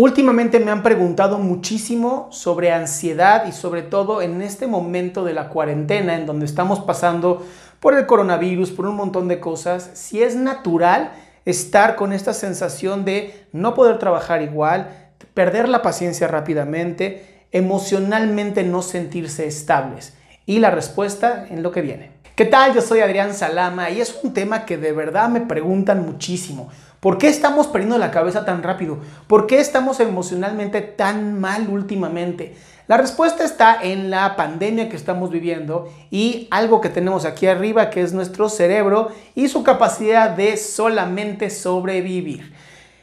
Últimamente me han preguntado muchísimo sobre ansiedad y sobre todo en este momento de la cuarentena en donde estamos pasando por el coronavirus, por un montón de cosas, si es natural estar con esta sensación de no poder trabajar igual, perder la paciencia rápidamente, emocionalmente no sentirse estables. Y la respuesta en lo que viene. ¿Qué tal? Yo soy Adrián Salama y es un tema que de verdad me preguntan muchísimo. ¿Por qué estamos perdiendo la cabeza tan rápido? ¿Por qué estamos emocionalmente tan mal últimamente? La respuesta está en la pandemia que estamos viviendo y algo que tenemos aquí arriba que es nuestro cerebro y su capacidad de solamente sobrevivir.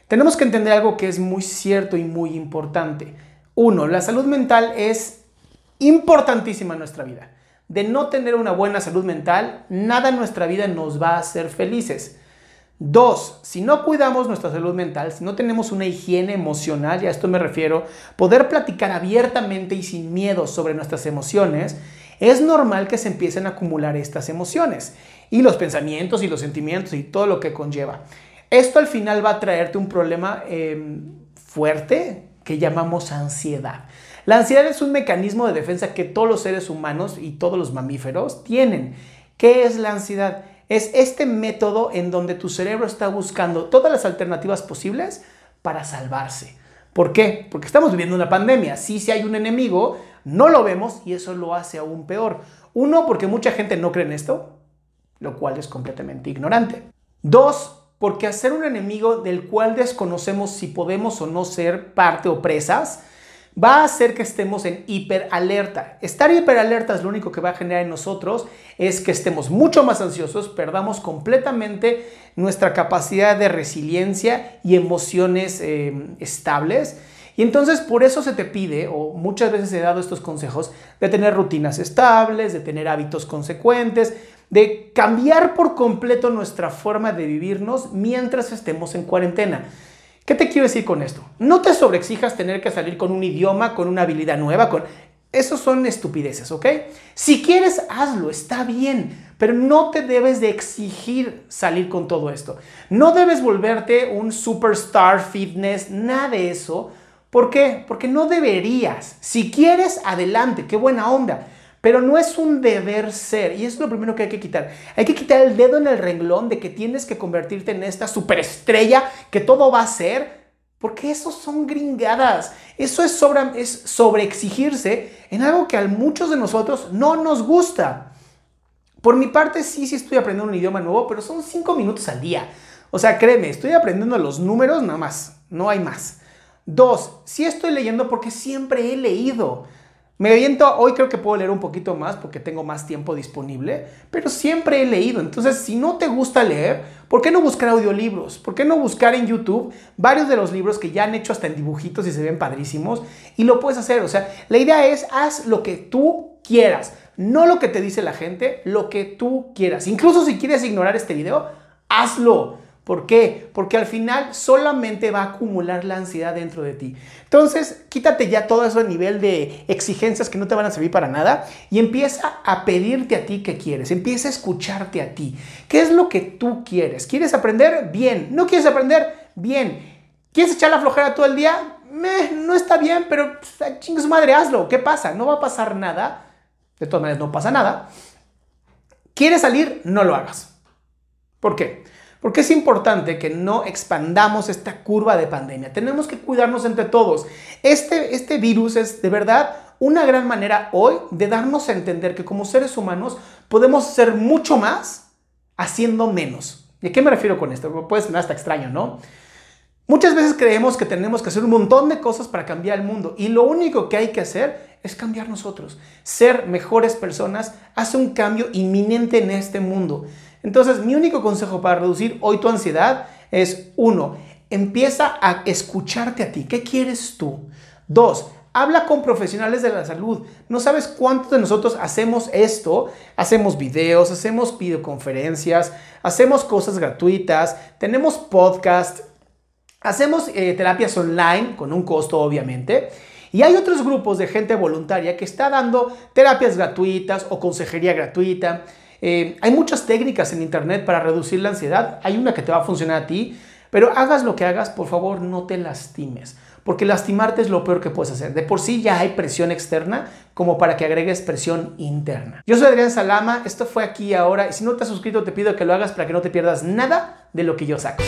Tenemos que entender algo que es muy cierto y muy importante. Uno, la salud mental es importantísima en nuestra vida. De no tener una buena salud mental, nada en nuestra vida nos va a hacer felices. Dos, si no cuidamos nuestra salud mental, si no tenemos una higiene emocional, y a esto me refiero, poder platicar abiertamente y sin miedo sobre nuestras emociones, es normal que se empiecen a acumular estas emociones y los pensamientos y los sentimientos y todo lo que conlleva. Esto al final va a traerte un problema em, fuerte que llamamos ansiedad. La ansiedad es un mecanismo de defensa que todos los seres humanos y todos los mamíferos tienen. ¿Qué es la ansiedad? Es este método en donde tu cerebro está buscando todas las alternativas posibles para salvarse. ¿Por qué? Porque estamos viviendo una pandemia. Sí, si hay un enemigo, no lo vemos y eso lo hace aún peor. Uno, porque mucha gente no cree en esto, lo cual es completamente ignorante. Dos, porque hacer un enemigo del cual desconocemos si podemos o no ser parte o presas, va a hacer que estemos en hiperalerta. Estar hiperalerta es lo único que va a generar en nosotros es que estemos mucho más ansiosos, perdamos completamente nuestra capacidad de resiliencia y emociones eh, estables. Y entonces por eso se te pide, o muchas veces he dado estos consejos, de tener rutinas estables, de tener hábitos consecuentes, de cambiar por completo nuestra forma de vivirnos mientras estemos en cuarentena. ¿Qué te quiero decir con esto? No te sobreexijas tener que salir con un idioma, con una habilidad nueva, con... Esos son estupideces, ¿ok? Si quieres, hazlo, está bien, pero no te debes de exigir salir con todo esto. No debes volverte un superstar fitness, nada de eso. ¿Por qué? Porque no deberías. Si quieres, adelante, qué buena onda. Pero no es un deber ser, y eso es lo primero que hay que quitar. Hay que quitar el dedo en el renglón de que tienes que convertirte en esta superestrella, que todo va a ser, porque eso son gringadas. Eso es sobre, es sobre exigirse en algo que a muchos de nosotros no nos gusta. Por mi parte, sí, sí estoy aprendiendo un idioma nuevo, pero son cinco minutos al día. O sea, créeme, estoy aprendiendo los números nada más, no hay más. Dos, sí estoy leyendo porque siempre he leído. Me aviento, hoy creo que puedo leer un poquito más porque tengo más tiempo disponible, pero siempre he leído. Entonces, si no te gusta leer, ¿por qué no buscar audiolibros? ¿Por qué no buscar en YouTube varios de los libros que ya han hecho hasta en dibujitos y se ven padrísimos? Y lo puedes hacer. O sea, la idea es, haz lo que tú quieras, no lo que te dice la gente, lo que tú quieras. Incluso si quieres ignorar este video, hazlo. ¿Por qué? Porque al final solamente va a acumular la ansiedad dentro de ti. Entonces, quítate ya todo eso a nivel de exigencias que no te van a servir para nada y empieza a pedirte a ti qué quieres. Empieza a escucharte a ti. ¿Qué es lo que tú quieres? ¿Quieres aprender? Bien. ¿No quieres aprender? Bien. ¿Quieres echar la flojera todo el día? no está bien, pero pues, chingue madre, hazlo. ¿Qué pasa? No va a pasar nada. De todas maneras, no pasa nada. ¿Quieres salir? No lo hagas. ¿Por qué? Porque es importante que no expandamos esta curva de pandemia. Tenemos que cuidarnos entre todos. Este, este virus es de verdad una gran manera hoy de darnos a entender que como seres humanos podemos ser mucho más haciendo menos. ¿Y a qué me refiero con esto? Puede sonar hasta extraño, ¿no? Muchas veces creemos que tenemos que hacer un montón de cosas para cambiar el mundo y lo único que hay que hacer es cambiar nosotros. Ser mejores personas hace un cambio inminente en este mundo. Entonces, mi único consejo para reducir hoy tu ansiedad es, uno, empieza a escucharte a ti. ¿Qué quieres tú? Dos, habla con profesionales de la salud. No sabes cuántos de nosotros hacemos esto. Hacemos videos, hacemos videoconferencias, hacemos cosas gratuitas, tenemos podcast, hacemos eh, terapias online con un costo obviamente. Y hay otros grupos de gente voluntaria que está dando terapias gratuitas o consejería gratuita. Eh, hay muchas técnicas en Internet para reducir la ansiedad. Hay una que te va a funcionar a ti. Pero hagas lo que hagas, por favor, no te lastimes, porque lastimarte es lo peor que puedes hacer. De por sí ya hay presión externa como para que agregues presión interna. Yo soy Adrián Salama, esto fue aquí ahora, y si no te has suscrito te pido que lo hagas para que no te pierdas nada de lo que yo saco.